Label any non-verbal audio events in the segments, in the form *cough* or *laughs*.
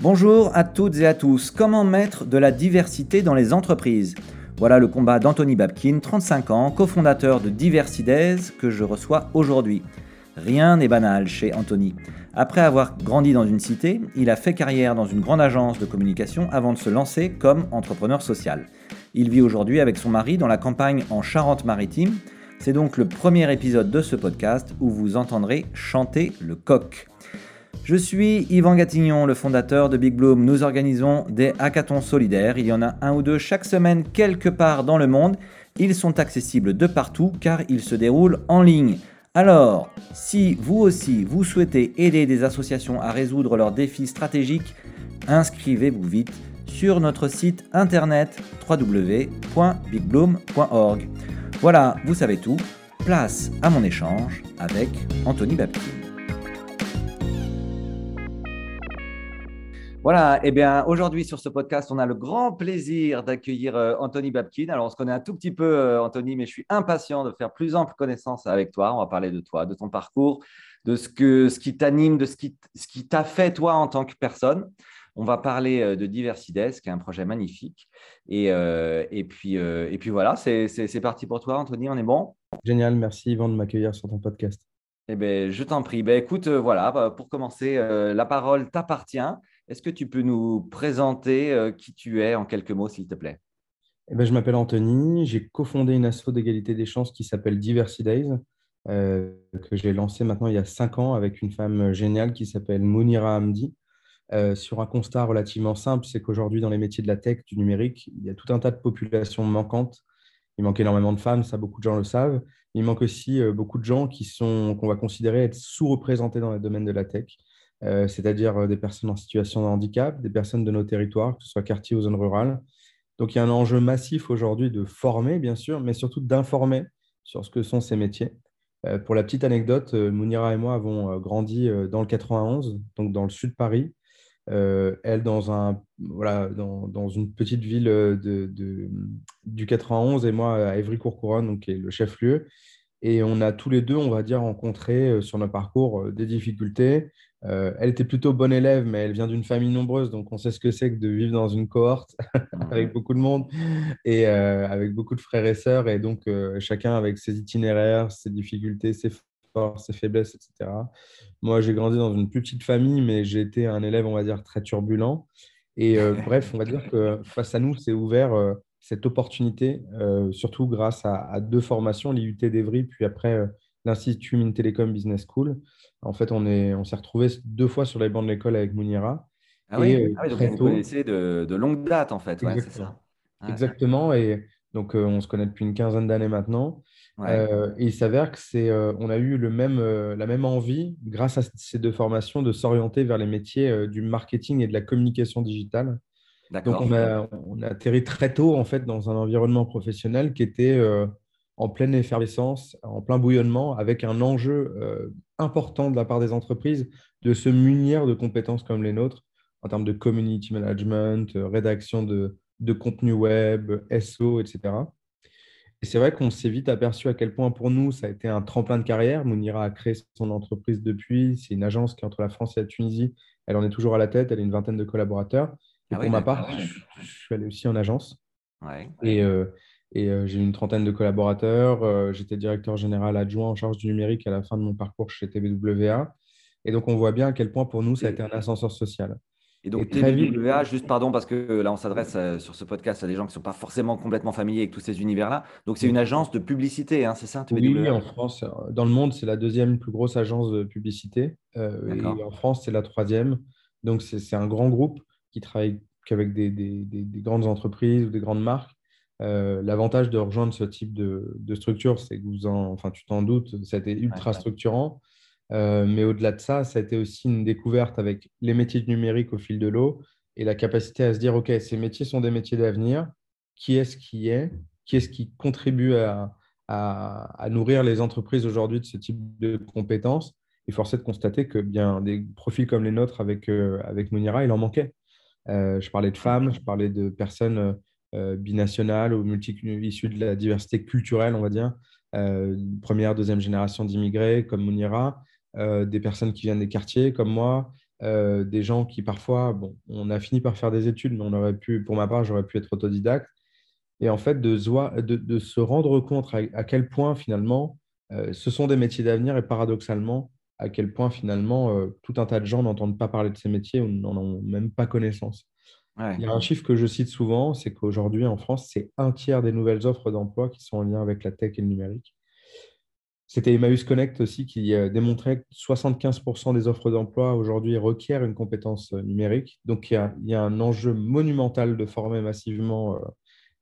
Bonjour à toutes et à tous. Comment mettre de la diversité dans les entreprises? Voilà le combat d'Anthony Babkin, 35 ans, cofondateur de Diversides, que je reçois aujourd'hui. Rien n'est banal chez Anthony. Après avoir grandi dans une cité, il a fait carrière dans une grande agence de communication avant de se lancer comme entrepreneur social. Il vit aujourd'hui avec son mari dans la campagne en Charente-Maritime. C'est donc le premier épisode de ce podcast où vous entendrez chanter le coq. Je suis Yvan Gatignon, le fondateur de Big Bloom. Nous organisons des hackathons solidaires. Il y en a un ou deux chaque semaine quelque part dans le monde. Ils sont accessibles de partout car ils se déroulent en ligne. Alors, si vous aussi vous souhaitez aider des associations à résoudre leurs défis stratégiques, inscrivez-vous vite sur notre site internet www.bigbloom.org. Voilà, vous savez tout. Place à mon échange avec Anthony Babkin. Voilà, et eh bien aujourd'hui sur ce podcast, on a le grand plaisir d'accueillir euh, Anthony Babkin. Alors on se connaît un tout petit peu, euh, Anthony, mais je suis impatient de faire plus ample connaissance avec toi. On va parler de toi, de ton parcours, de ce, que, ce qui t'anime, de ce qui, ce qui t'a fait toi en tant que personne. On va parler euh, de Diversides, qui est un projet magnifique. Et, et, puis, et puis voilà, c'est parti pour toi, Anthony, on est bon? Génial, merci Yvan de m'accueillir sur ton podcast. Eh bien, je t'en prie. Ben, écoute, voilà, bah, pour commencer, la parole t'appartient. Est-ce que tu peux nous présenter euh, qui tu es en quelques mots, s'il te plaît? Eh ben, Je m'appelle Anthony. J'ai cofondé une asso d'égalité des chances qui s'appelle Diversity Days, euh, que j'ai lancé maintenant il y a cinq ans avec une femme géniale qui s'appelle Mounira Hamdi. Euh, sur un constat relativement simple, c'est qu'aujourd'hui, dans les métiers de la tech, du numérique, il y a tout un tas de populations manquantes. Il manque énormément de femmes, ça beaucoup de gens le savent. Il manque aussi beaucoup de gens qui sont qu'on va considérer être sous-représentés dans le domaine de la tech. Euh, c'est-à-dire euh, des personnes en situation de handicap, des personnes de nos territoires, que ce soit quartier ou zone rurale. Donc il y a un enjeu massif aujourd'hui de former, bien sûr, mais surtout d'informer sur ce que sont ces métiers. Euh, pour la petite anecdote, Mounira et moi avons grandi dans le 91, donc dans le sud de Paris. elle dans, un, voilà, dans, une petite ville de, du 91 et moi à Évry-Courcouronne, qui est le chef-lieu. Et on a tous les deux, on va dire, rencontré sur nos parcours des difficultés, euh, elle était plutôt bonne élève, mais elle vient d'une famille nombreuse, donc on sait ce que c'est que de vivre dans une cohorte *laughs* avec beaucoup de monde et euh, avec beaucoup de frères et sœurs, et donc euh, chacun avec ses itinéraires, ses difficultés, ses forces, ses faiblesses, etc. Moi, j'ai grandi dans une plus petite famille, mais j'ai été un élève, on va dire, très turbulent. Et *laughs* bref, on va dire que face à nous, c'est ouvert cette opportunité, surtout grâce à, à deux formations, l'IUT d'Evry, puis après l'Institut Mines Télécom Business School. En fait, on s'est on retrouvés deux fois sur les bancs de l'école avec Mounira. Ah oui, euh, ah donc vous connaissez de, de, longue date, en fait. Ouais, ça. Exactement. Et donc, euh, on se connaît depuis une quinzaine d'années maintenant. Euh, et il s'avère que c'est, on a eu le même, la même envie, grâce à ces deux formations, de s'orienter vers les métiers du marketing et de la communication digitale. Donc, on a, on a atterri très tôt, en fait, dans un environnement professionnel qui était en pleine effervescence, en plein bouillonnement, avec un enjeu euh, important de la part des entreprises de se munir de compétences comme les nôtres en termes de community management, euh, rédaction de, de contenu web, SEO, etc. Et c'est vrai qu'on s'est vite aperçu à quel point pour nous, ça a été un tremplin de carrière. Mounira a créé son entreprise depuis. C'est une agence qui est entre la France et la Tunisie. Elle en est toujours à la tête. Elle a une vingtaine de collaborateurs. Et ah pour ma part, je, suis allé aussi en agence. Et, euh, et euh, j'ai une trentaine de collaborateurs. Euh, j'étais directeur général adjoint en charge du numérique à la fin de mon parcours chez TBWA. Et donc, on voit bien à quel point pour nous, ça a été un ascenseur social. Et donc, TBWA, juste pardon, parce que là, on s'adresse euh, sur ce podcast à des gens qui ne sont pas forcément complètement familiers avec tous ces univers-là. Donc, c'est une agence de publicité, hein, c'est ça TBWA Oui, en France. Dans le monde, c'est la deuxième plus grosse agence de publicité. et en France, c'est la troisième. Donc, c'est un grand groupe qui travaille qu'avec des, des, des, grandes entreprises ou des grandes marques. Euh, l'avantage de rejoindre ce type de, structure, c'est que vous en, enfin, tu t'en doutes, ça a été ultra structurant. Euh, mais au-delà de ça, ça a été aussi une découverte avec les métiers du numérique au fil de l'eau et la capacité à se dire, OK, ces métiers sont des métiers d'avenir. Qui est-ce qui est? Qui est-ce qui contribue à, nourrir les entreprises aujourd'hui de ce type de compétences? Et force est de constater que bien des profils comme les nôtres avec, euh, avec Monira, il en manquait. je parlais de femmes, je parlais de personnes binationales ou issues de la diversité culturelle, on va dire. première, deuxième génération d'immigrés comme Mounira, des personnes qui viennent des quartiers comme moi, des gens qui parfois, bon, on a fini par faire des études, mais on aurait pu, pour ma part, j'aurais pu être autodidacte. Et en fait, de, de, se rendre compte à, quel point finalement, ce sont des métiers d'avenir et paradoxalement, à quel point finalement euh, tout un tas de gens n'entendent pas parler de ces métiers ou n'en ont même pas connaissance. Il y a un chiffre que je cite souvent, c'est qu'aujourd'hui en France, c'est un tiers des nouvelles offres d'emploi qui sont en lien avec la tech et le numérique. C'était Emmaüs Connect aussi qui euh, démontrait que 75% des offres d'emploi aujourd'hui requièrent une compétence euh, numérique. Donc il y, a, un enjeu monumental de former massivement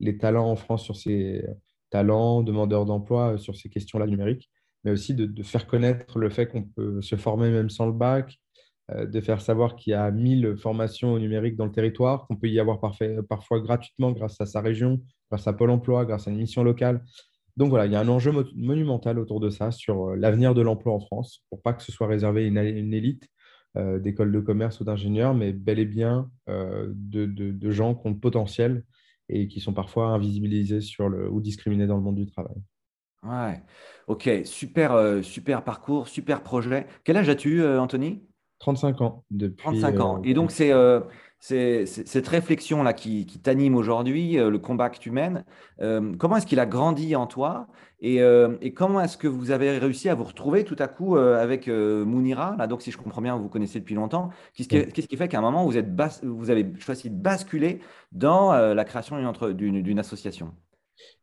les talents en France sur ces talents, demandeurs d'emploi sur ces questions-là numériques mais aussi de, faire connaître le fait qu'on peut se former même sans le bac, euh, de faire savoir qu'il y a 1000 formations numériques dans le territoire, qu'on peut y avoir parfois gratuitement grâce à sa région, grâce à Pôle emploi, grâce à une mission locale. Donc voilà, il y a un enjeu monumental autour de ça sur euh, l'avenir de l'emploi en France, pour pas que ce soit réservé à une, élite euh, d'écoles de commerce ou d'ingénieurs, mais bel et bien de, gens qui ont le potentiel et qui sont parfois invisibilisés ou discriminés dans le monde du travail. Ouais, ok, super, euh, super parcours, super projet. Quel âge as-tu, euh, Anthony? 35 ans. Depuis, 35 ans. Et donc, c'est cette réflexion-là qui, t'anime aujourd'hui, le combat que tu mènes. comment est-ce qu'il a grandi en toi et, comment est-ce que vous avez réussi à vous retrouver tout à coup avec Mounira là, Donc, si je comprends bien, vous connaissez depuis longtemps. Qu'est-ce qui, fait qu'à un moment, vous, êtes vous avez choisi de basculer dans la création d'une association?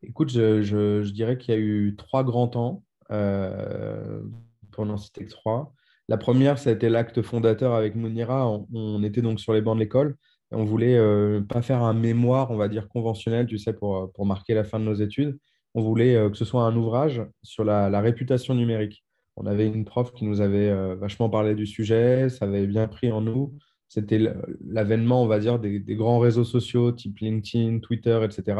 Écoute, je, dirais qu'il y a eu trois grands temps, euh, pour n'en citer que trois. La première, ça a été l'acte fondateur avec Mounira. On, était donc sur les bancs de l'école. On voulait euh, pas faire un mémoire, on va dire, conventionnel, tu sais, pour, pour marquer la fin de nos études. On voulait euh, que ce soit un ouvrage sur la, réputation numérique. On avait une prof qui nous avait euh, vachement parlé du sujet, ça avait bien pris en nous. C'était l'avènement, on va dire, des, grands réseaux sociaux type LinkedIn, Twitter, etc.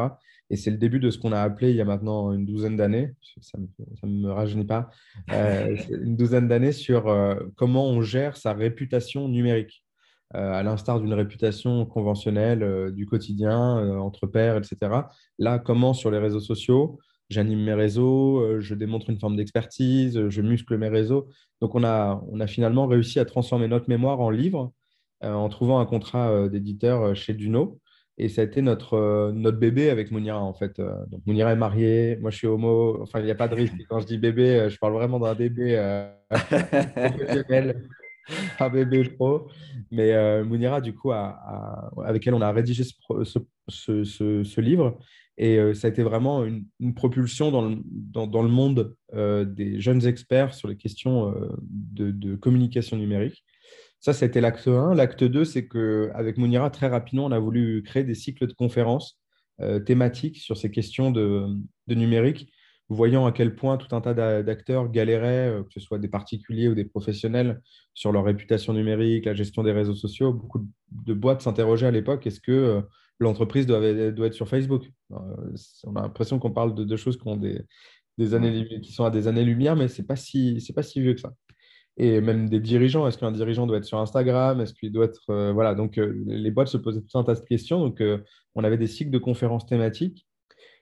Et c'est le début de ce qu'on a appelé il y a maintenant une douzaine d'années, ça ne me, rajeunit pas, euh, *laughs* une douzaine d'années sur euh, comment on gère sa réputation numérique, euh, à l'instar d'une réputation conventionnelle du quotidien, entre pairs, etc. Là, comment sur les réseaux sociaux, j'anime mes réseaux, je démontre une forme d'expertise, je muscle mes réseaux. Donc, on a, on a finalement réussi à transformer notre mémoire en livre en trouvant un contrat d'éditeur chez Duno. Et ça a été notre, euh, notre bébé avec Mounira, en fait. Euh, donc, Mounira est mariée, moi je suis homo. Enfin, il n'y a pas de risque. Quand je dis bébé, euh, je parle vraiment d'un bébé *laughs* un bébé pro. Mais Mounira, du coup, avec elle, on a rédigé ce, ce, ce, livre. Et ça a été vraiment une, propulsion dans le, dans, dans le monde des jeunes experts sur les questions de, de communication numérique. Ça, c'était l'acte 1. L'acte 2, c'est qu'avec Mounira, très rapidement, on a voulu créer des cycles de conférences euh, thématiques sur ces questions de, numérique, voyant à quel point tout un tas d'acteurs galéraient, euh, que ce soit des particuliers ou des professionnels, sur leur réputation numérique, la gestion des réseaux sociaux. Beaucoup de boîtes s'interrogeaient à l'époque, est-ce que euh, l'entreprise doit, être sur Facebook? On a l'impression qu'on parle de, choses qui, ont des, années, qui sont à des années-lumière, mais ce n'est pas, si, pas si vieux que ça et même des dirigeants. Est-ce qu'un dirigeant doit être sur Instagram? Est-ce qu'il doit être. Euh, voilà, donc euh, les boîtes se posaient tout un tas de questions. Donc, euh, on avait des cycles de conférences thématiques.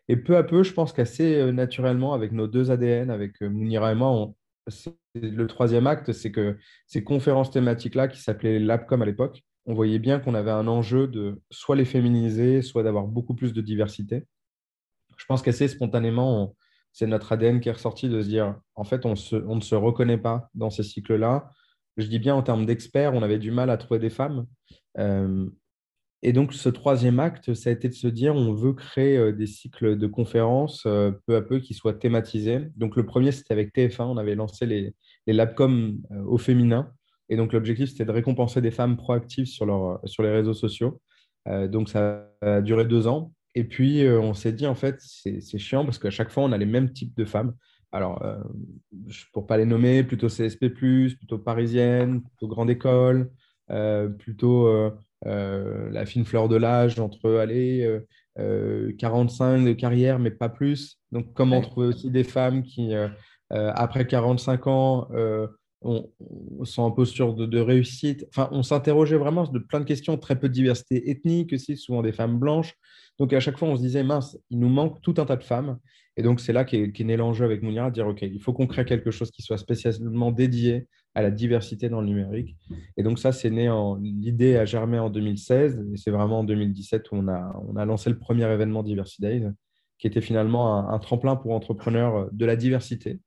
Et peu à peu, je pense qu'assez naturellement, avec nos deux ADN, avec Mounira et moi, le troisième acte, c'est que ces conférences thématiques-là, qui s'appelaient LabCom à l'époque, on voyait bien qu'on avait un enjeu de soit les féminiser, soit d'avoir beaucoup plus de diversité. Je pense qu'assez spontanément, c'est notre ADN qui est ressorti de se dire, en fait, on, ne se reconnaît pas dans ces cycles-là. Je dis bien en termes d'experts, on avait du mal à trouver des femmes. Euh, et donc, ce troisième acte, ça a été de se dire, on veut créer euh, des cycles de conférences euh, peu à peu qui soient thématisés. Donc, le premier, c'était avec TF1, on avait lancé les, les Labcom au féminin. Et donc, l'objectif, c'était de récompenser des femmes proactives sur, les réseaux sociaux. donc, ça a duré deux ans. Et puis, euh, on s'est dit, en fait, c'est chiant parce qu'à chaque fois, on a les mêmes types de femmes. Alors, euh, pour ne pas les nommer, plutôt CSP, plutôt parisienne, plutôt grande école, euh, plutôt la fine fleur de l'âge entre, allez, 45 de carrière, mais pas plus. Donc, comment trouver aussi des femmes qui, après 45 ans, on, sont en posture de, réussite. Enfin, on s'interrogeait vraiment de plein de questions, très peu de diversité ethnique aussi, souvent des femmes blanches. Donc à chaque fois, on se disait, mince, il nous manque tout un tas de femmes. Et donc c'est là qu'est né l'enjeu avec Mounira, de dire, OK, il faut qu'on crée quelque chose qui soit spécialement dédié à la diversité dans le numérique. Et donc ça, c'est né en... L'idée a germé en 2016, et c'est vraiment en 2017 où on a, on a lancé le premier événement Diversity Days, qui était finalement un tremplin pour entrepreneurs de la diversité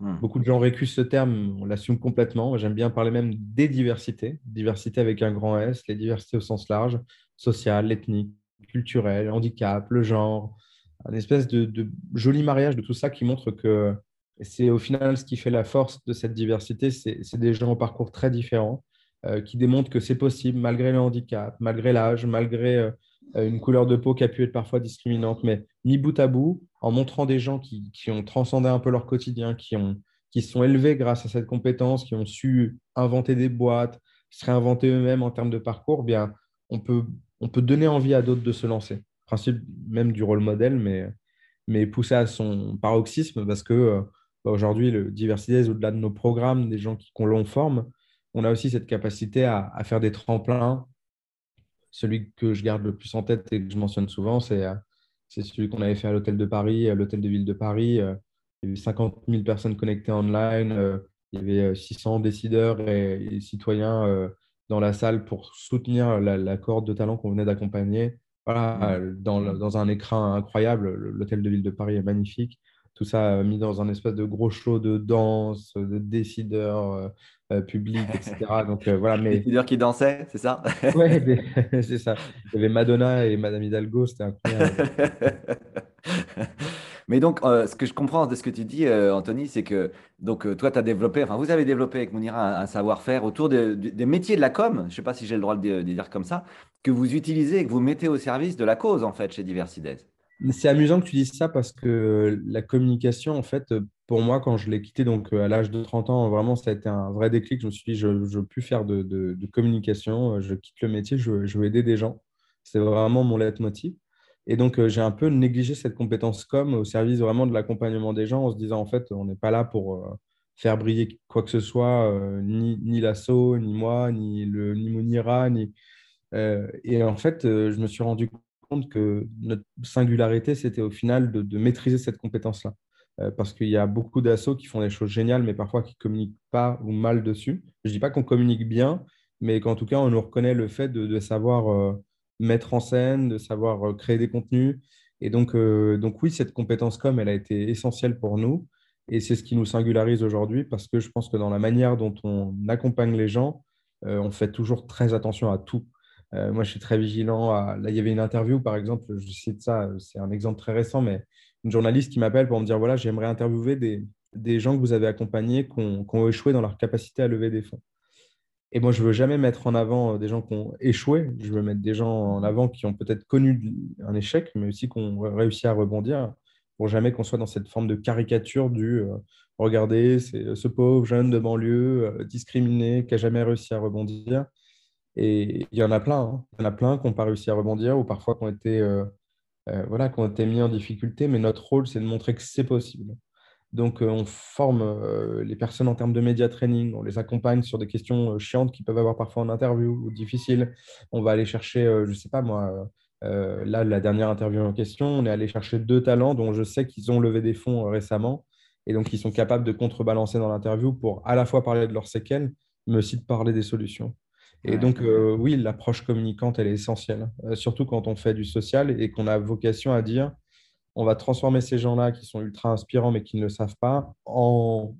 Hmm. Beaucoup de gens récusent ce terme, on l'assume complètement. J'aime bien parler même des diversités, diversité avec un grand S, les diversités au sens large, sociale, ethnique, culturelle, handicap, le genre, un espèce de, joli mariage de tout ça qui montre que c'est au final ce qui fait la force de cette diversité, c'est des gens au parcours très différents euh, qui démontrent que c'est possible malgré le handicap, malgré l'âge, malgré euh, une couleur de peau qui a pu être parfois discriminante, mais mis bout à bout, en montrant des gens qui, ont transcendé un peu leur quotidien, qui, ont, qui sont élevés grâce à cette compétence, qui ont su inventer des boîtes, se réinventer eux-mêmes en termes de parcours, eh bien, on peut, on peut donner envie à d'autres de se lancer. Principe même du rôle modèle, mais, mais poussé à son paroxysme parce que euh, bah, aujourd'hui, le diversité, au-delà de nos programmes, des gens qu'on l'on forme, on a aussi cette capacité à, à faire des tremplins celui que je garde le plus en tête et que je mentionne souvent, c'est euh, celui qu'on avait fait à l'hôtel de Paris, à l'hôtel de ville de Paris. Euh, il y avait 50 000 personnes connectées online. Euh, il y avait 600 décideurs et, citoyens dans la salle pour soutenir la, la corde de talent qu'on venait d'accompagner. Voilà, mmh. dans, dans, un écran incroyable. L'hôtel de ville de Paris est magnifique tout ça mis dans un espèce de gros show de danse, de décideurs euh, euh, publics, etc. *laughs* Donc euh, voilà, mais décideurs qui dansaient, c'est ça? *laughs* Oui, *laughs* c'est ça. Il y avait Madonna et Madame Hidalgo, c'était incroyable. mais donc, ce que je comprends de ce que tu dis, Anthony, c'est que donc toi, tu as développé, enfin, vous avez développé avec Mounira un, savoir-faire autour des métiers de la com. Je ne sais pas si j'ai le droit de, de, dire comme ça, que vous utilisez et que vous mettez au service de la cause en fait chez Diversides. C'est amusant que tu dises ça parce que la communication, en fait, pour moi, quand je l'ai quitté donc à l'âge de 30 ans, vraiment, ça a été un vrai déclic. Je me suis dit, je ne veux plus faire de, communication, je quitte le métier, je, veux aider des gens. C'est vraiment mon leitmotiv. Et donc, j'ai un peu négligé cette compétence com au service vraiment de l'accompagnement des gens en se disant, en fait, on n'est pas là pour euh, faire briller quoi que ce soit, euh, ni, ni l'assaut, ni moi, ni, le, ni Mounira, ni... Euh, et en fait, je me suis rendu compte que notre singularité, c'était au final de, maîtriser cette compétence-là. Euh, parce qu'il y a beaucoup d'assauts qui font des choses géniales, mais parfois qui ne communiquent pas ou mal dessus. Je ne dis pas qu'on communique bien, mais qu'en tout cas, on nous reconnaît le fait de, savoir euh, mettre en scène, de savoir euh, créer des contenus. Et donc, donc, oui, cette compétence com, elle a été essentielle pour nous. Et c'est ce qui nous singularise aujourd'hui, parce que je pense que dans la manière dont on accompagne les gens, on fait toujours très attention à tout. Euh, moi, je suis très vigilant. Là, il y avait une interview, par exemple, je cite ça, c'est un exemple très récent, mais une journaliste qui m'appelle pour me dire voilà, j'aimerais interviewer des, des, gens que vous avez accompagnés qui ont, échoué dans leur capacité à lever des fonds. Et moi, je ne veux jamais mettre en avant des gens qui ont échoué. Je veux mettre des gens en avant qui ont peut-être connu un échec, mais aussi qui ont réussi à rebondir, pour jamais qu'on soit dans cette forme de caricature du euh, regardez, c'est ce pauvre jeune de banlieue euh, discriminé qui n'a jamais réussi à rebondir. Et il y en a plein. Hein. Il y en a plein qui n'ont pas réussi à rebondir ou parfois qui ont été, euh, euh, voilà, mis en difficulté. Mais notre rôle, c'est de montrer que c'est possible. Donc, euh, on forme les personnes en termes de média training. On les accompagne sur des questions chiantes qu'ils peuvent avoir parfois en interview ou difficiles. On va aller chercher, je ne sais pas moi, là, la dernière interview en question, on est allé chercher deux talents dont je sais qu'ils ont levé des fonds récemment et donc ils sont capables de contrebalancer dans l'interview pour à la fois parler de leurs séquelles, mais aussi de parler des solutions. Et donc, euh, oui, l'approche communicante, elle est essentielle, euh, surtout quand on fait du social et qu'on a vocation à dire, on va transformer ces gens-là qui sont ultra inspirants mais qui ne le savent pas en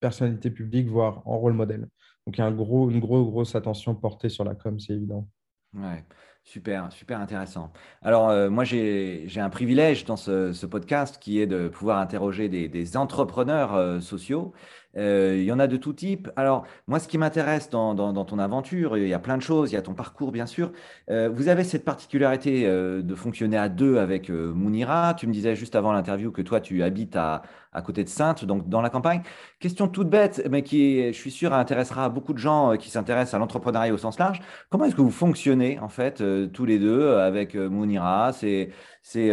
personnalité publique, voire en rôle modèle. Donc, il y a un gros, une grosse, grosse attention portée sur la com, c'est évident. Ouais. Super, super intéressant. Alors, euh, moi, j'ai un privilège dans ce, podcast qui est de pouvoir interroger des, entrepreneurs sociaux il y en a de tout type. Alors, moi, ce qui m'intéresse dans, ton aventure, il y a plein de choses. Il y a ton parcours, bien sûr. Euh, vous avez cette particularité euh, de fonctionner à deux avec Mounira. Tu me disais juste avant l'interview que toi, tu habites à, côté de Sainte, donc dans la campagne. Question toute bête, mais qui, je suis sûr, intéressera beaucoup de gens qui s'intéressent à l'entrepreneuriat au sens large. Comment est-ce que vous fonctionnez, en fait, tous les deux avec Mounira? C'est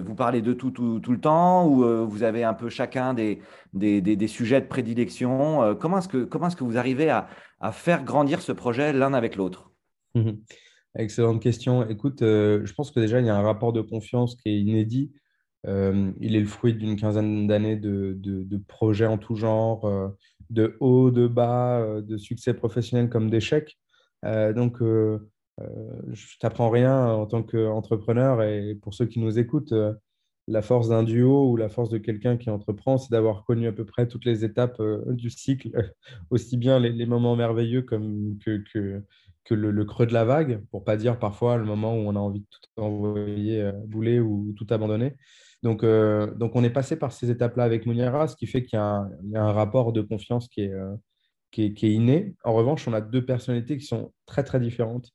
vous parlez de tout, tout, tout, le temps ou vous avez un peu chacun des, des, des, des sujets de prédilection Comment est-ce que, comment est que vous arrivez à, faire grandir ce projet l'un avec l'autre? Mhm. Excellente question. Écoute, je pense que déjà, il y a un rapport de confiance qui est inédit. il est le fruit d'une quinzaine d'années de, de, projets en tout genre, de haut, de bas, de succès professionnel comme d'échecs. donc, euh, je t'apprends rien en tant qu'entrepreneur et pour ceux qui nous écoutent, euh, la force d'un duo ou la force de quelqu'un qui entreprend, c'est d'avoir connu à peu près toutes les étapes euh, du cycle, *laughs* aussi bien les, moments merveilleux que, que, le, creux de la vague, pour pas dire parfois le moment où on a envie de tout envoyer bouler ou tout abandonner. Donc, donc on est passé par ces étapes-là avec Mounira, ce qui fait qu'il y, a un rapport de confiance qui est, qui est inné. En revanche, on a deux personnalités qui sont très très différentes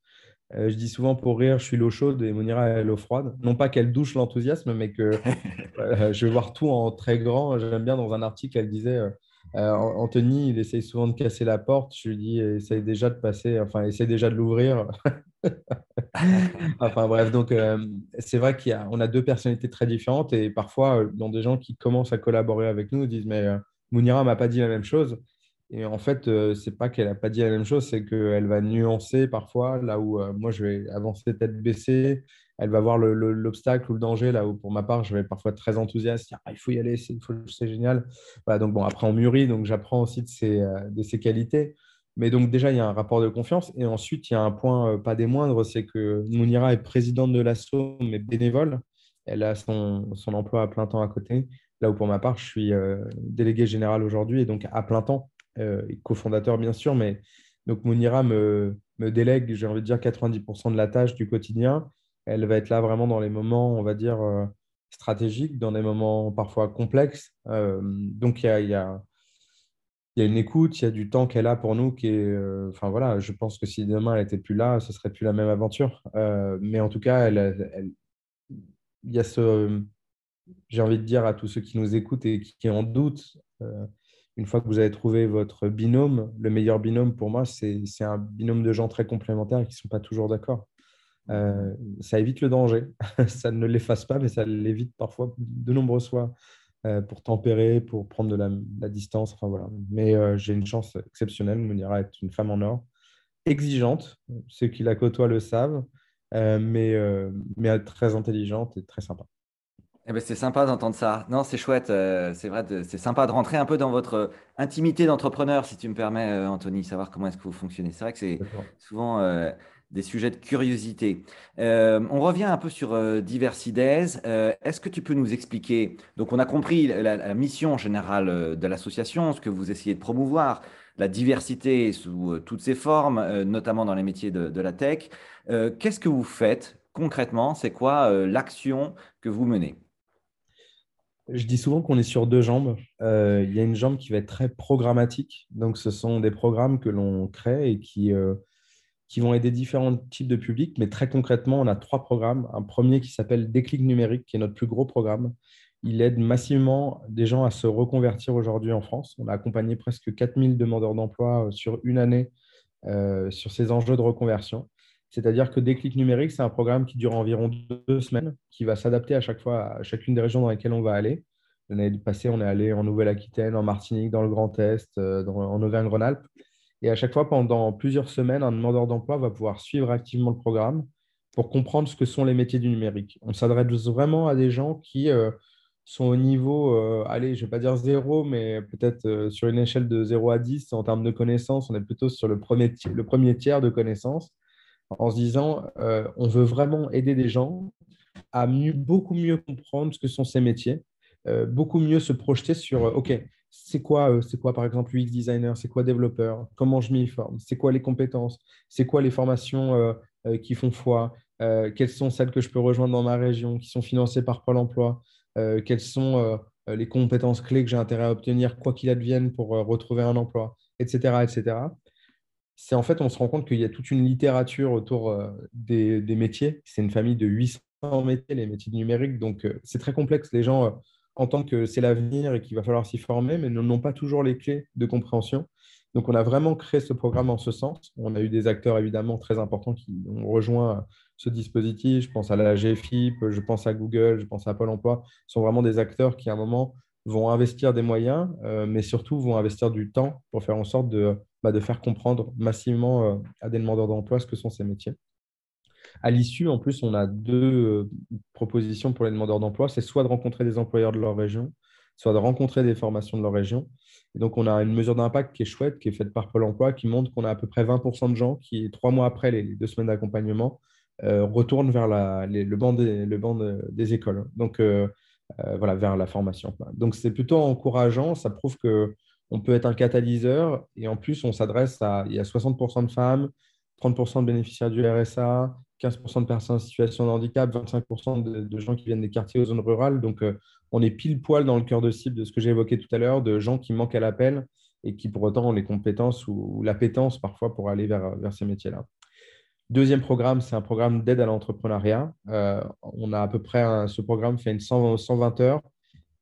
euh, je dis souvent pour rire, je suis l'eau chaude et Monira est l'eau froide. Non pas qu'elle douche l'enthousiasme, mais que *laughs* euh, je vais voir tout en très grand. J'aime bien dans un article, elle disait euh, Anthony, il essaye souvent de casser la porte. Je lui dis essaye déjà de passer, enfin, essaye déjà de l'ouvrir. *laughs* enfin bref, donc c'est vrai qu'on a, a, deux personnalités très différentes et parfois, dans des gens qui commencent à collaborer avec nous, disent mais Mounira m'a pas dit la même chose. Et en fait, euh, c'est pas qu'elle n'a pas dit la même chose, c'est qu'elle va nuancer parfois, là où euh, moi je vais avancer tête baissée, elle va voir l'obstacle ou le danger, là où pour ma part je vais parfois être très enthousiaste, ah, il faut y aller, c'est génial. Voilà, donc bon, après on mûrit, donc j'apprends aussi de ses, euh, qualités. Mais donc déjà, il y a un rapport de confiance. Et ensuite, il y a un point pas des moindres, c'est que Mounira est présidente de l'ASSO, mais bénévole. Elle a son, son, emploi à plein temps à côté. Là où pour ma part, je suis délégué général aujourd'hui et donc à plein temps euh, cofondateur bien sûr, mais donc Mounira me, délègue, j'ai envie de dire, 90% de la tâche du quotidien. Elle va être là vraiment dans les moments, on va dire, euh, stratégiques, dans des moments parfois complexes. Euh, donc il y a, y, a, y a, une écoute, il y a du temps qu'elle a pour nous qui est... Euh, enfin voilà, je pense que si demain elle n'était plus là, ce serait plus la même aventure. mais en tout cas, il y a ce... J'ai envie de dire à tous ceux qui nous écoutent et qui, en doutent, une fois que vous avez trouvé votre binôme, le meilleur binôme pour moi, c'est un binôme de gens très complémentaires qui ne sont pas toujours d'accord. Euh, ça évite le danger. *laughs* ça ne l'efface pas, mais ça l'évite parfois de nombreuses fois euh, pour tempérer, pour prendre de la, distance. Enfin, voilà. Mais euh, j'ai une chance exceptionnelle. Mounira est une femme en or, exigeante. Ceux qui la côtoient le savent, mais, mais très intelligente et très sympa. Eh ben, c'est sympa d'entendre ça. Non, c'est chouette. Euh, c'est vrai, c'est sympa de rentrer un peu dans votre euh, intimité d'entrepreneur, si tu me permets, euh, Anthony, savoir comment est-ce que vous fonctionnez. C'est vrai que c'est souvent des sujets de curiosité. on revient un peu sur Diversides. est-ce que tu peux nous expliquer? Donc, on a compris la, mission générale de l'association, ce que vous essayez de promouvoir, la diversité sous toutes ses formes, notamment dans les métiers de, de la tech. Qu'est-ce que vous faites concrètement? C'est quoi l'action que vous menez? Je dis souvent qu'on est sur deux jambes. Euh, il y a une jambe qui va être très programmatique. Donc, ce sont des programmes que l'on crée et qui, euh, qui vont aider différents types de publics. Mais très concrètement, on a trois programmes. Un premier qui s'appelle Déclic numérique, qui est notre plus gros programme. Il aide massivement des gens à se reconvertir aujourd'hui en France. On a accompagné presque 4000 demandeurs d'emploi euh, sur une année sur ces enjeux de reconversion. C'est-à-dire que Déclic numérique, c'est un programme qui dure environ deux semaines, qui va s'adapter à chaque fois à chacune des régions dans lesquelles on va aller. L'année passée, on est allé en Nouvelle-Aquitaine, en Martinique, dans le Grand Est, euh, en Auvergne-Rhône-Alpes. Et à chaque fois, pendant plusieurs semaines, un demandeur d'emploi va pouvoir suivre activement le programme pour comprendre ce que sont les métiers du numérique. On s'adresse vraiment à des gens qui euh, sont au niveau, euh, allez, je ne vais pas dire zéro, mais peut-être sur une échelle de 0 à 10 en termes de connaissances, on est plutôt sur le premier, le premier tiers de connaissances en se disant euh, on veut vraiment aider des gens à mieux, beaucoup mieux comprendre ce que sont ces métiers, euh, beaucoup mieux se projeter sur euh, OK, c'est quoi, c'est quoi par exemple UX designer, c'est quoi développeur, comment je m'y forme, c'est quoi les compétences, c'est quoi les formations qui font foi, quelles sont celles que je peux rejoindre dans ma région, qui sont financées par Pôle emploi, quelles sont les compétences clés que j'ai intérêt à obtenir, quoi qu'il advienne, pour retrouver un emploi, etc. etc c'est en fait, on se rend compte qu'il y a toute une littérature autour euh, des, métiers. C'est une famille de 800 métiers, les métiers numériques. Donc, euh, c'est très complexe. Les gens euh, entendent que c'est l'avenir et qu'il va falloir s'y former, mais n'ont pas toujours les clés de compréhension. Donc, on a vraiment créé ce programme en ce sens. On a eu des acteurs évidemment très importants qui ont rejoint ce dispositif. Je pense à la GFIP, je pense à Google, je pense à Pôle emploi. Ce sont vraiment des acteurs qui, à un moment, vont investir des moyens, mais surtout vont investir du temps pour faire en sorte de, bah, de faire comprendre massivement à des demandeurs d'emploi ce que sont ces métiers. À l'issue, en plus, on a deux propositions pour les demandeurs d'emploi. C'est soit de rencontrer des employeurs de leur région, soit de rencontrer des formations de leur région. Et donc, on a une mesure d'impact qui est chouette, qui est faite par Pôle emploi, qui montre qu'on a à peu près 20% de gens qui, trois mois après les deux semaines d'accompagnement, euh, retournent vers le banc des, des écoles. Donc, euh, euh, voilà, vers la formation. Donc, c'est plutôt encourageant. Ça prouve qu'on peut être un catalyseur. Et en plus, on s'adresse à. Il y a 60% de femmes, 30% de bénéficiaires du RSA, 15% de personnes en situation de handicap, 25% de, gens qui viennent des quartiers aux zones rurales. Donc, euh, on est pile poil dans le cœur de cible de ce que j'ai évoqué tout à l'heure, de gens qui manquent à l'appel et qui pour autant ont les compétences ou, l'appétence parfois pour aller vers, vers ces métiers-là. Deuxième programme, c'est un programme d'aide à l'entrepreneuriat. Euh, on a à peu près, ce programme fait une 120 heures.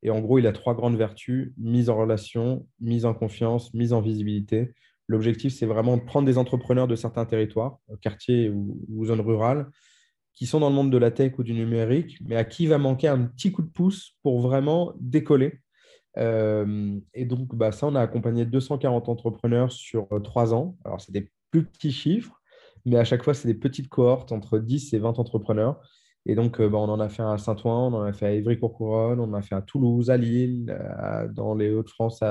Et en gros, il a trois grandes vertus, mise en relation, mise en confiance, mise en visibilité. L'objectif, c'est vraiment de prendre des entrepreneurs de certains territoires, euh, quartiers ou, zones rurales, qui sont dans le monde de la tech ou du numérique, mais à qui va manquer un petit coup de pouce pour vraiment décoller. Euh, et donc, bah, ça, on a accompagné 240 entrepreneurs sur euh, trois ans. Alors, c'est des plus petits chiffres, mais à chaque fois, c'est des petites cohortes entre 10 et 20 entrepreneurs. Et donc, bah, on en a fait à Saint-Ouen, on en a fait à Évry-Courcouronne, on en a fait à Toulouse, à Lille, dans les Hauts-de-France,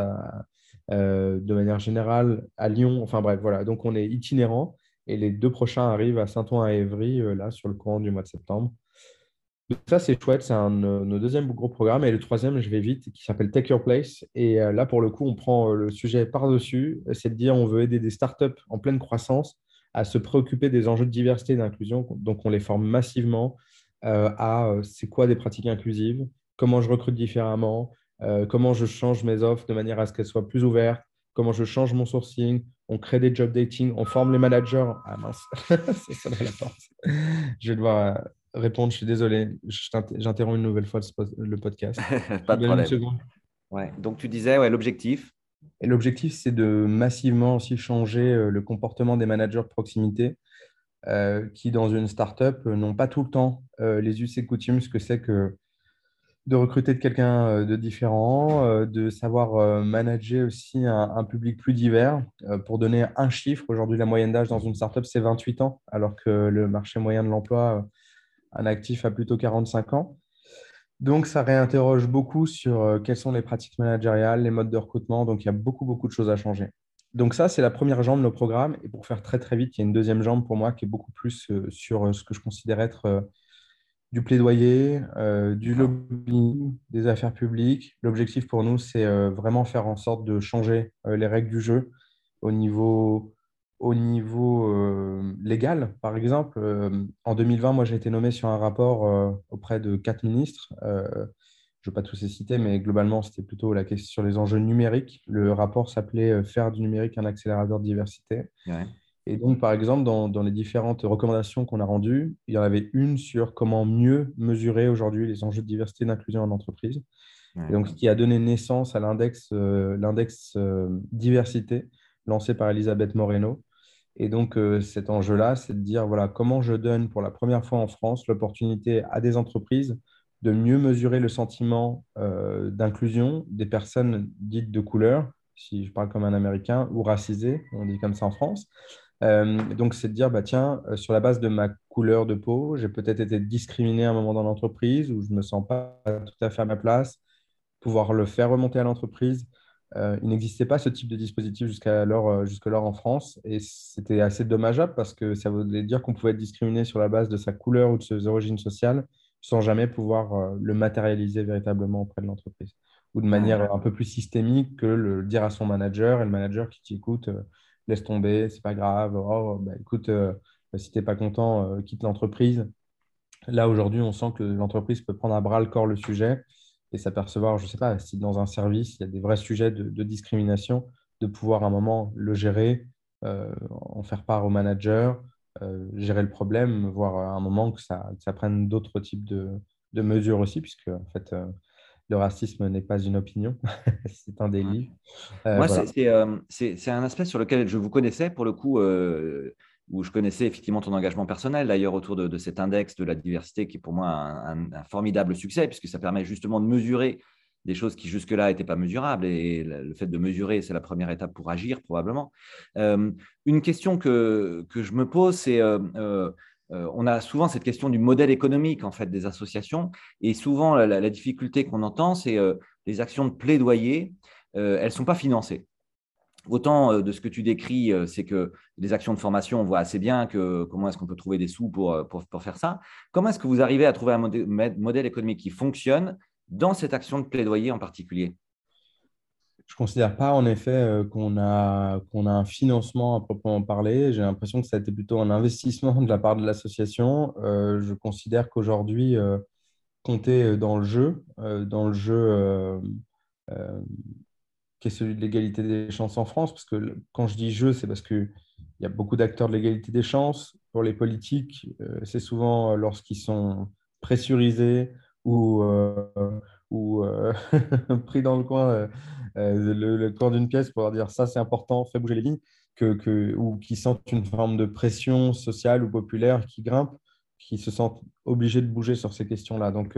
euh, de manière générale à Lyon. Enfin bref, voilà. Donc on est itinérant et les deux prochains arrivent à Saint-Ouen à Évry, euh, là, sur le courant du mois de septembre. Donc ça, c'est chouette, c'est un nos deuxième gros programme. Et le troisième, je vais vite, qui s'appelle Take Your Place. Et euh, là, pour le coup, on prend le sujet par-dessus. C'est de dire on veut aider des startups en pleine croissance à se préoccuper des enjeux de diversité et d'inclusion. Donc, on les forme massivement à c'est quoi des pratiques inclusives, comment je recrute différemment, euh, comment je change mes offres de manière à ce qu'elles soient plus ouvertes, comment je change mon sourcing, on crée des job dating, on forme les managers. Ah mince, *laughs* ça la porte. Je vais devoir euh, répondre, je suis désolé, j'interromps une nouvelle fois le podcast. *laughs* Pas de problème. Ouais. Donc tu disais, ouais, l'objectif Et l'objectif, c'est de massivement aussi changer euh, le comportement des managers de proximité qui, dans une startup, n'ont pas tout le temps les us et coutumes, ce que c'est que de recruter de quelqu'un euh, de différent, euh, de savoir euh, manager aussi un, public plus divers. Pour donner un chiffre, aujourd'hui, la moyenne d'âge dans une startup, c'est 28 ans, alors que le marché moyen de l'emploi, un actif a plutôt 45 ans. Donc, ça réinterroge beaucoup sur quelles sont les pratiques managériales, les modes de recrutement. Donc, il y a beaucoup, beaucoup de choses à changer. Donc, ça, c'est la première jambe de nos programmes. Et pour faire très, très vite, il y a une deuxième jambe pour moi qui est beaucoup plus sur ce que je considère être du plaidoyer, euh, du lobbying, des affaires publiques. L'objectif pour nous, c'est euh, vraiment faire en sorte de changer euh, les règles du jeu au niveau, au niveau légal. Par exemple, en 2020, moi, j'ai été nommé sur un rapport auprès de quatre ministres. Je ne vais pas tous les citer, mais globalement, c'était plutôt la question sur les enjeux numériques. Le rapport s'appelait Faire du numérique un accélérateur de diversité. Et donc, par exemple, dans, les différentes recommandations qu'on a rendues, il y en avait une sur comment mieux mesurer aujourd'hui les enjeux de diversité et d'inclusion en entreprise. et donc, ce qui a donné naissance à l'index euh, l'index euh, diversité lancé par Elisabeth Moreno. Et donc, euh, cet enjeu-là, c'est de dire voilà, comment je donne pour la première fois en France l'opportunité à des entreprises de mieux mesurer le sentiment d'inclusion des personnes dites de couleur, si je parle comme un Américain, ou racisées, on dit comme ça en France, euh, donc, c'est de dire, bah, tiens, euh, sur la base de ma couleur de peau, j'ai peut-être été discriminé à un moment dans l'entreprise où je ne me sens pas tout à fait à ma place, pouvoir le faire remonter à l'entreprise. Euh, il n'existait pas ce type de dispositif jusqu'alors jusque en France et c'était assez dommageable parce que ça voulait dire qu'on pouvait être discriminé sur la base de sa couleur ou de ses origines sociales sans jamais pouvoir le matérialiser véritablement auprès de l'entreprise ou de manière un peu plus systémique que le dire à son manager et le manager qui t'écoute laisse tomber, c'est pas grave. Oh, bah, écoute, euh, bah, si tu n'es pas content, euh, quitte l'entreprise. Là, aujourd'hui, on sent que l'entreprise peut prendre à bras le corps le sujet et s'apercevoir, je ne sais pas, si dans un service, il y a des vrais sujets de, discrimination, de pouvoir à un moment le gérer, euh, en faire part au manager, gérer le problème, voir à un moment que ça, ça prenne d'autres types de, de, mesures aussi, puisque en fait, le racisme n'est pas une opinion, *laughs* c'est un délit. Euh, Moi, euh, c'est un aspect sur lequel je vous connaissais, pour le coup, euh, où je connaissais effectivement ton engagement personnel, d'ailleurs, autour de, cet index de la diversité, qui est pour moi un, formidable succès, puisque ça permet justement de mesurer des choses qui jusque-là n'étaient pas mesurables. Et le fait de mesurer, c'est la première étape pour agir, probablement. une question que, que, je me pose, c'est on a souvent cette question du modèle économique en fait des associations, et souvent la, difficulté qu'on entend, c'est les actions de plaidoyer, elles ne sont pas financées. Autant euh, de ce que tu décris, euh, c'est que les actions de formation, on voit assez bien que comment est-ce qu'on peut trouver des sous pour, euh, pour, faire ça. Comment est-ce que vous arrivez à trouver un modèle, économique qui fonctionne dans cette action de plaidoyer en particulier? Je ne considère pas en effet qu'on a, qu'on a un financement à proprement parler. J'ai l'impression que ça a été plutôt un investissement *laughs* de la part de l'association. je considère qu'aujourd'hui, compter dans le jeu, dans le jeu qui est celui de l'égalité des chances en France, parce que quand je dis jeu, c'est parce qu'il y a beaucoup d'acteurs de l'égalité des chances. Pour les politiques, euh, c'est souvent euh, lorsqu'ils sont pressurisés ou, euh, ou *laughs* pris dans le coin, le, coin d'une pièce pour leur dire ça c'est important, fais bouger les lignes, que, que, ou qui sentent une forme de pression sociale ou populaire qui grimpe, qui se sentent obligés de bouger sur ces questions-là. Donc,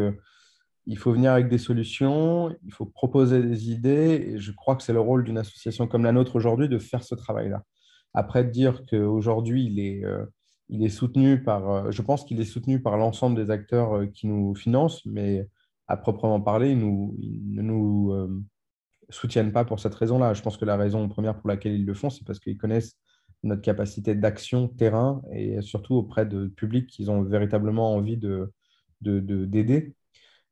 il faut venir avec des solutions, il faut proposer des idées, et je crois que c'est le rôle d'une association comme la nôtre aujourd'hui de faire ce travail-là. Après, de dire qu'aujourd'hui, il est, euh, il est soutenu par, euh, je pense qu'il est soutenu par l'ensemble des acteurs euh, qui nous financent, mais à proprement parler, ils, nous, ne nous soutiennent pas pour cette raison-là. Je pense que la raison première pour laquelle ils le font, c'est parce qu'ils connaissent notre capacité d'action terrain et surtout auprès de publics qu'ils ont véritablement envie de, d'aider. De,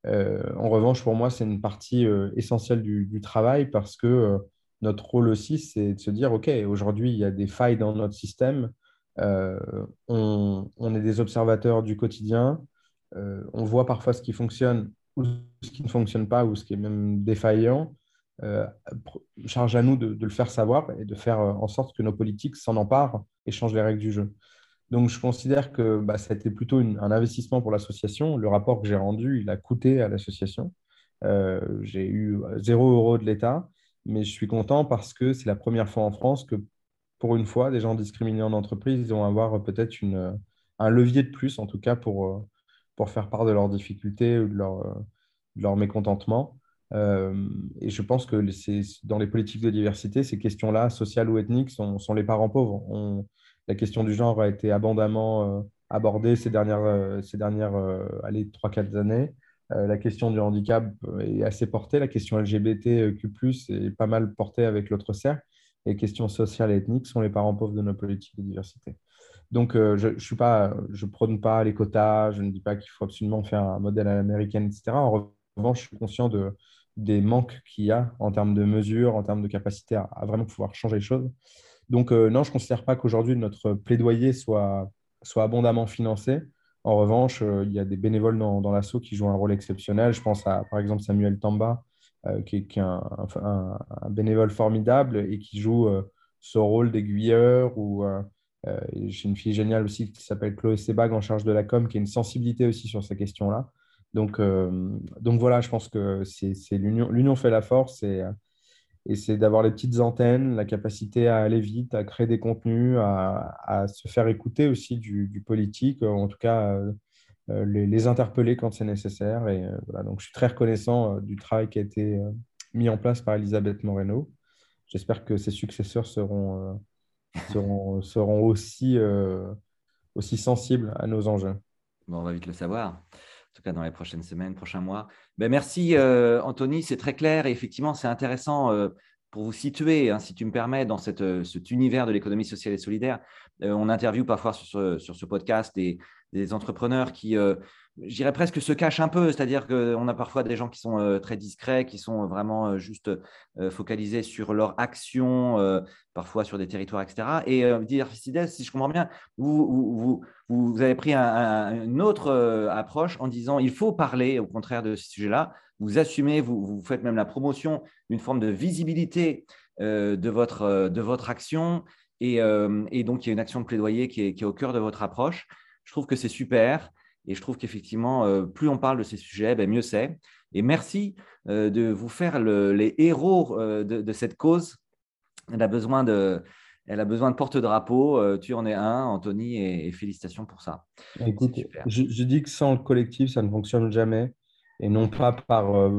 euh, en revanche, pour moi, c'est une partie euh, essentielle du, travail parce que euh, notre rôle aussi, c'est de se dire, OK, aujourd'hui, il y a des failles dans notre système. On, est des observateurs du quotidien. on voit parfois ce qui fonctionne ou ce qui ne fonctionne pas ou ce qui est même défaillant. charge à nous de, le faire savoir et de faire en sorte que nos politiques s'en emparent et changent les règles du jeu. Donc, je considère que bah, ça a été plutôt un investissement pour l'association. Le rapport que j'ai rendu, il a coûté à l'association. Euh, j'ai eu zéro euro de l'État, mais je suis content parce que c'est la première fois en France que, pour une fois, des gens discriminés en entreprise vont avoir peut-être un levier de plus, en tout cas, pour, pour faire part de leurs difficultés ou de leur, leur mécontentement. Euh, et je pense que dans les politiques de diversité, ces questions-là, sociales ou ethniques, sont, sont les parents pauvres. La question du genre a été abondamment euh, abordée ces dernières, euh, ces dernières euh, allez, 3-4 années. la question du handicap est assez portée. La question LGBTQ, est pas mal portée avec l'autre cercle. Les questions sociales et ethniques sont les parents pauvres de nos politiques de diversité. Donc, je ne prône pas les quotas, je ne dis pas qu'il faut absolument faire un modèle à l'américaine, etc. En revanche, je suis conscient de, des manques qu'il y a en termes de mesures, en termes de capacité à, vraiment pouvoir changer les choses. Donc, euh, non, je ne considère pas qu'aujourd'hui notre plaidoyer soit, soit abondamment financé. En revanche, euh, il y a des bénévoles dans, dans l'assaut qui jouent un rôle exceptionnel. Je pense à, par exemple, Samuel Tamba, euh, qui, est, un, bénévole formidable et qui joue ce rôle d'aiguilleur. Ou j'ai une fille géniale aussi qui s'appelle Chloé Sebag en charge de la com, qui a une sensibilité aussi sur ces questions-là. Donc, donc voilà, je pense que c'est l'union. Fait la force et et c'est d'avoir les petites antennes, la capacité à aller vite, à créer des contenus, à, se faire écouter aussi du, politique, en tout cas euh, euh, les, interpeller quand c'est nécessaire. Et euh, voilà, donc je suis très reconnaissant du travail qui a été mis en place par Elisabeth Moreno. J'espère que ses successeurs seront, *laughs* seront, seront aussi, aussi sensibles à nos enjeux. Bon, on va vite le savoir tout cas dans les prochaines semaines, prochains mois. Ben, merci euh, Anthony, c'est très clair et effectivement c'est intéressant euh, pour vous situer, hein, si tu me permets, dans euh, cet univers de l'économie sociale et solidaire. on interviewe parfois sur ce, podcast des, des entrepreneurs qui j'irais presque se cache un peu, c'est-à-dire qu'on a parfois des gens qui sont euh, très discrets, qui sont vraiment euh, juste euh, focalisés sur leur action, parfois sur des territoires, etc. Et Diversides, si je comprends bien, vous, vous, vous avez pris une autre approche en disant il faut parler au contraire de ce sujet-là, vous assumez, vous, vous, faites même la promotion d'une forme de visibilité de, votre, de votre action. Et, et, donc, il y a une action de plaidoyer qui est au cœur de votre approche. Je trouve que c'est super. Et je trouve qu'effectivement, euh, plus on parle de ces sujets, ben, mieux c'est. Et merci euh, de vous faire les héros euh, de, cette cause. Elle a besoin de, elle a besoin de porte-drapeau. tu en es un, Anthony, et, félicitations pour ça. Écoute, je, dis que sans le collectif, ça ne fonctionne jamais. et non pas par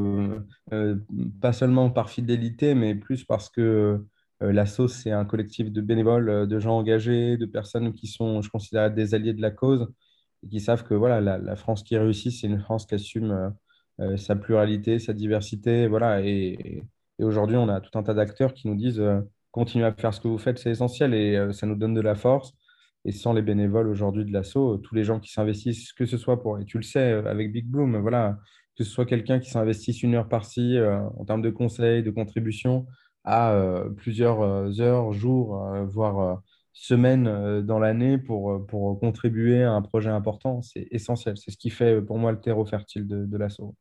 pas seulement par fidélité, mais plus parce que la sauce c'est un collectif de bénévoles, de gens engagés, de personnes qui sont, je considère, des alliés de la cause et qui savent que voilà, la, France qui réussit, c'est une France qui assume sa pluralité, sa diversité, voilà. Et, aujourd'hui, on a tout un tas d'acteurs qui nous disent continuez à faire ce que vous faites, c'est essentiel et ça nous donne de la force. Et sans les bénévoles aujourd'hui de l'assaut, tous les gens qui s'investissent, que ce soit pour, et tu le sais avec Big Bloom, voilà, que ce soit quelqu'un qui s'investisse une heure par-ci en termes de conseils, de contributions, à plusieurs heures, jours, voire semaines dans l'année pour, pour contribuer à un projet important, c'est essentiel. C'est ce qui fait pour moi le terreau fertile de, de l'assaut.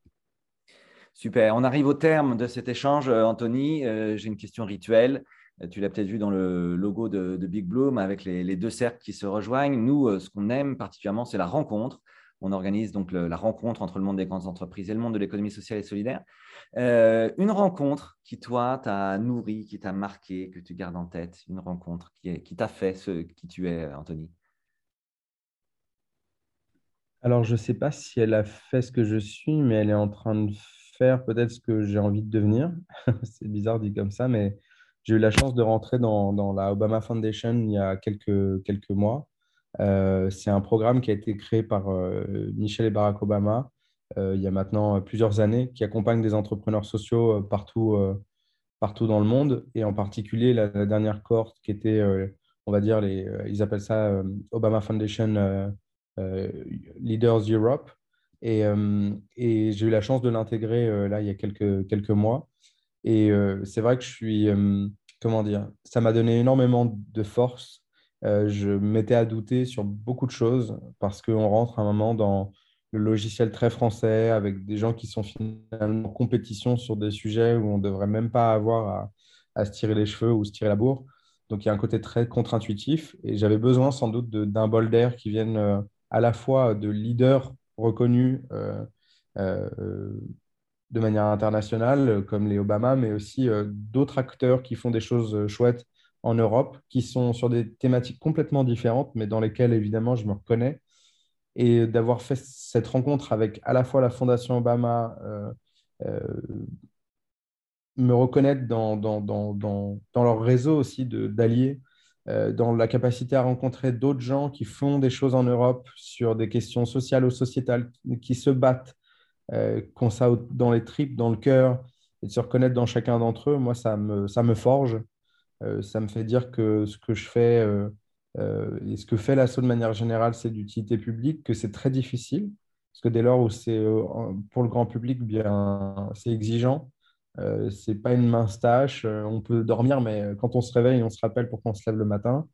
Super. On arrive au terme de cet échange, Anthony. J'ai une question rituelle. Tu l'as peut-être vu dans le logo de, Big Bloom avec les, deux cercles qui se rejoignent. Nous, euh, ce qu'on aime particulièrement, c'est la rencontre. On organise donc la rencontre entre le monde des grandes entreprises et le monde de l'économie sociale et solidaire. Euh, une rencontre qui, toi, t'a nourri, qui t'a marqué, que tu gardes en tête, une rencontre qui, t'a fait ce qui tu es, Anthony. Alors, je ne sais pas si elle a fait ce que je suis, mais elle est en train de faire peut-être ce que j'ai envie de devenir. *laughs* c'est bizarre dit comme ça, mais j'ai eu la chance de rentrer dans, la Obama Foundation il y a quelques mois. Euh, c'est un programme qui a été créé par euh, Michel et Barack Obama euh, il y a maintenant plusieurs années, qui accompagne des entrepreneurs sociaux partout, partout dans le monde, et en particulier la, dernière cohorte qui était, on va dire, les, ils appellent ça Obama Foundation Leaders Europe. Et, et j'ai eu la chance de l'intégrer là il y a quelques, quelques mois. Et c'est vrai que je suis, comment dire, ça m'a donné énormément de force. Euh, je m'étais à douter sur beaucoup de choses parce qu'on rentre à un moment dans le logiciel très français avec des gens qui sont finalement en compétition sur des sujets où on ne devrait même pas avoir à, se tirer les cheveux ou se tirer la bourre. Donc il y a un côté très contre-intuitif et j'avais besoin sans doute d'un bol d'air qui vienne euh, à la fois de leaders reconnus euh, de manière internationale, comme les Obama, mais aussi d'autres acteurs qui font des choses chouettes en Europe, qui sont sur des thématiques complètement différentes, mais dans lesquelles, évidemment, je me reconnais. Et d'avoir fait cette rencontre avec à la fois la Fondation Obama, me reconnaître dans, dans, dans, dans, leur réseau aussi d'alliés, dans la capacité à rencontrer d'autres gens qui font des choses en Europe sur des questions sociales ou sociétales, qui se battent euh, qu'on ça dans les tripes, dans le cœur, et de se reconnaître dans chacun d'entre eux, moi, ça me, ça me forge. Euh, ça me fait dire que ce que je fais euh, et ce que fait l'assaut de manière générale, c'est d'utilité publique, que c'est très difficile. Parce que dès lors où c'est pour le grand public, bien, c'est exigeant. Euh, c'est pas une mince tâche. On peut dormir, mais quand on se réveille, on se rappelle pourquoi on se lève le matin.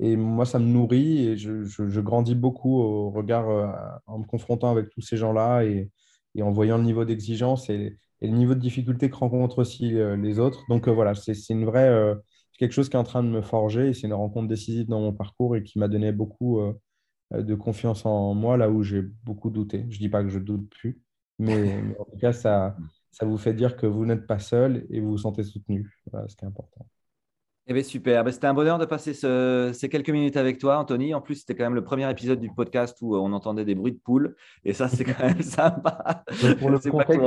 Et moi, ça me nourrit et je, grandis beaucoup au regard en me confrontant avec tous ces gens-là et, et en voyant le niveau d'exigence et, le niveau de difficulté que rencontrent aussi euh, les autres. Donc euh, voilà, c'est une vraie, euh, quelque chose qui est en train de me forger et c'est une rencontre décisive dans mon parcours et qui m'a donné beaucoup de confiance en moi là où j'ai beaucoup douté. Je ne dis pas que je doute plus, *laughs* mais, en tout cas, ça, ça vous fait dire que vous n'êtes pas seul et vous vous sentez soutenu. Voilà ce qui est important. Eh bien, super. Ben, c'était un bonheur de passer ces quelques minutes avec toi, Anthony. En plus, c'était quand même le premier épisode du podcast où euh, on entendait des bruits de poules. Et ça, c'est quand même *laughs* sympa. pour le contexte,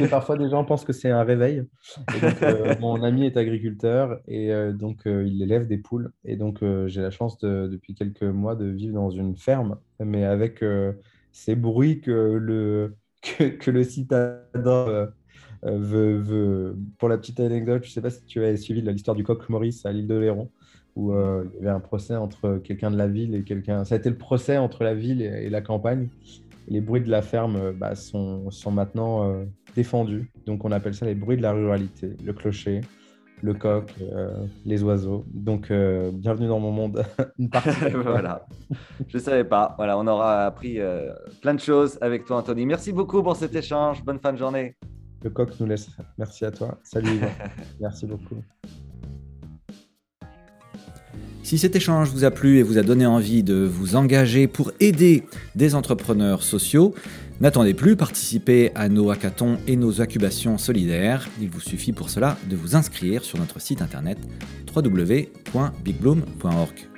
euh, parfois des gens pensent que c'est un réveil. Euh, *laughs* mon ami est agriculteur et donc il élève des poules. Et donc, j'ai la chance depuis quelques mois de vivre dans une ferme, mais avec ces bruits que le, *laughs* que, que le citadin euh, pour la petite anecdote, je ne sais pas si tu as suivi l'histoire du coq Maurice à l'île de Léron, où euh, il y avait un procès entre quelqu'un de la ville et quelqu'un. Ça a été le procès entre la ville et, la campagne. Les bruits de la ferme euh, bah, sont, sont, maintenant défendus. Donc on appelle ça les bruits de la ruralité. Le clocher, le coq, les oiseaux. Donc, bienvenue dans mon monde. *laughs* *laughs* voilà, je ne savais pas. Voilà, on aura appris plein de choses avec toi, Anthony. Merci beaucoup pour cet échange. Bonne fin de journée. Le coq nous laisse. Merci à toi. Salut. *laughs* Merci beaucoup. Si cet échange vous a plu et vous a donné envie de vous engager pour aider des entrepreneurs sociaux, n'attendez plus, participez à nos hackathons et nos incubations solidaires. Il vous suffit pour cela de vous inscrire sur notre site internet www.bigbloom.org.